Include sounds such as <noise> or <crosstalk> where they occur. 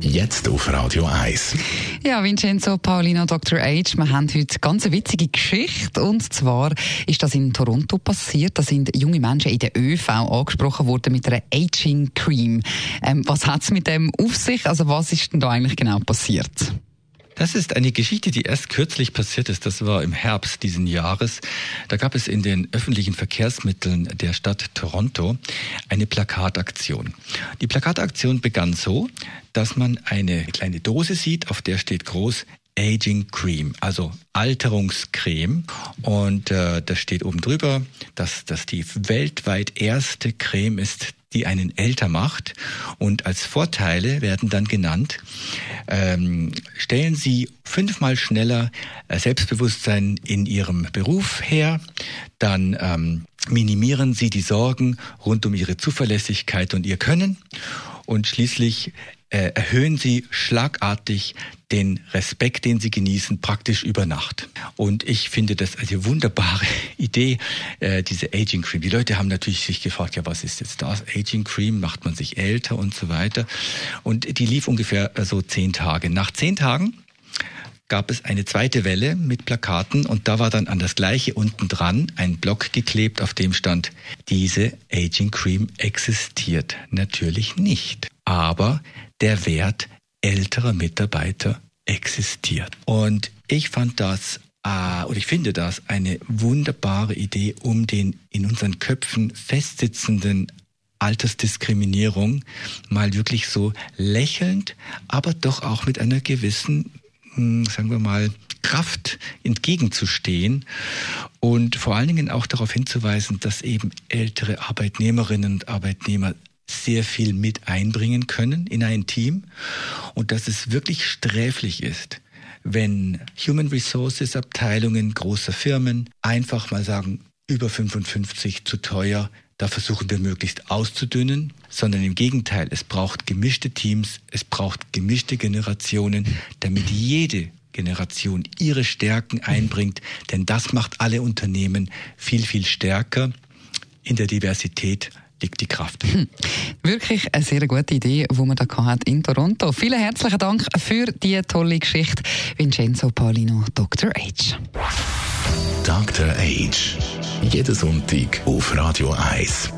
Jetzt auf Radio 1. Ja, Vincenzo Paulino, Dr. H. Wir haben heute ganz eine witzige Geschichte. Und zwar ist das in Toronto passiert. Da sind junge Menschen in der ÖV angesprochen worden mit einer Aging Cream. Ähm, was hat es mit dem auf sich? Also was ist denn da eigentlich genau passiert? Das ist eine Geschichte, die erst kürzlich passiert ist. Das war im Herbst diesen Jahres. Da gab es in den öffentlichen Verkehrsmitteln der Stadt Toronto eine Plakataktion. Die Plakataktion begann so, dass man eine kleine Dose sieht, auf der steht groß Aging Cream, also Alterungscreme. Und äh, da steht oben drüber, dass das die weltweit erste Creme ist, die einen älter macht. Und als Vorteile werden dann genannt, ähm, stellen Sie fünfmal schneller äh, Selbstbewusstsein in Ihrem Beruf her, dann ähm, minimieren Sie die Sorgen rund um Ihre Zuverlässigkeit und Ihr Können und schließlich äh, erhöhen sie schlagartig den Respekt, den sie genießen, praktisch über Nacht. Und ich finde das eine wunderbare <laughs> Idee, äh, diese Aging Cream. Die Leute haben natürlich sich gefragt, ja, was ist jetzt das? Aging Cream, macht man sich älter und so weiter. Und die lief ungefähr äh, so zehn Tage. Nach zehn Tagen gab es eine zweite Welle mit Plakaten und da war dann an das gleiche unten dran ein Block geklebt, auf dem stand, diese Aging Cream existiert natürlich nicht. Aber der Wert älterer Mitarbeiter existiert. Und ich fand das äh, und ich finde das eine wunderbare Idee, um den in unseren Köpfen festsitzenden Altersdiskriminierung mal wirklich so lächelnd, aber doch auch mit einer gewissen, sagen wir mal, Kraft entgegenzustehen und vor allen Dingen auch darauf hinzuweisen, dass eben ältere Arbeitnehmerinnen und Arbeitnehmer sehr viel mit einbringen können in ein Team und dass es wirklich sträflich ist, wenn Human Resources Abteilungen großer Firmen einfach mal sagen, über 55 zu teuer, da versuchen wir möglichst auszudünnen, sondern im Gegenteil, es braucht gemischte Teams, es braucht gemischte Generationen, damit jede Generation ihre Stärken einbringt, denn das macht alle Unternehmen viel, viel stärker in der Diversität liegt die Kraft. Hm. Wirklich eine sehr gute Idee, die man da hat in Toronto. Vielen herzlichen Dank für die tolle Geschichte, Vincenzo Paulino, Dr. H. Dr. H. Jeden Sonntag auf Radio 1.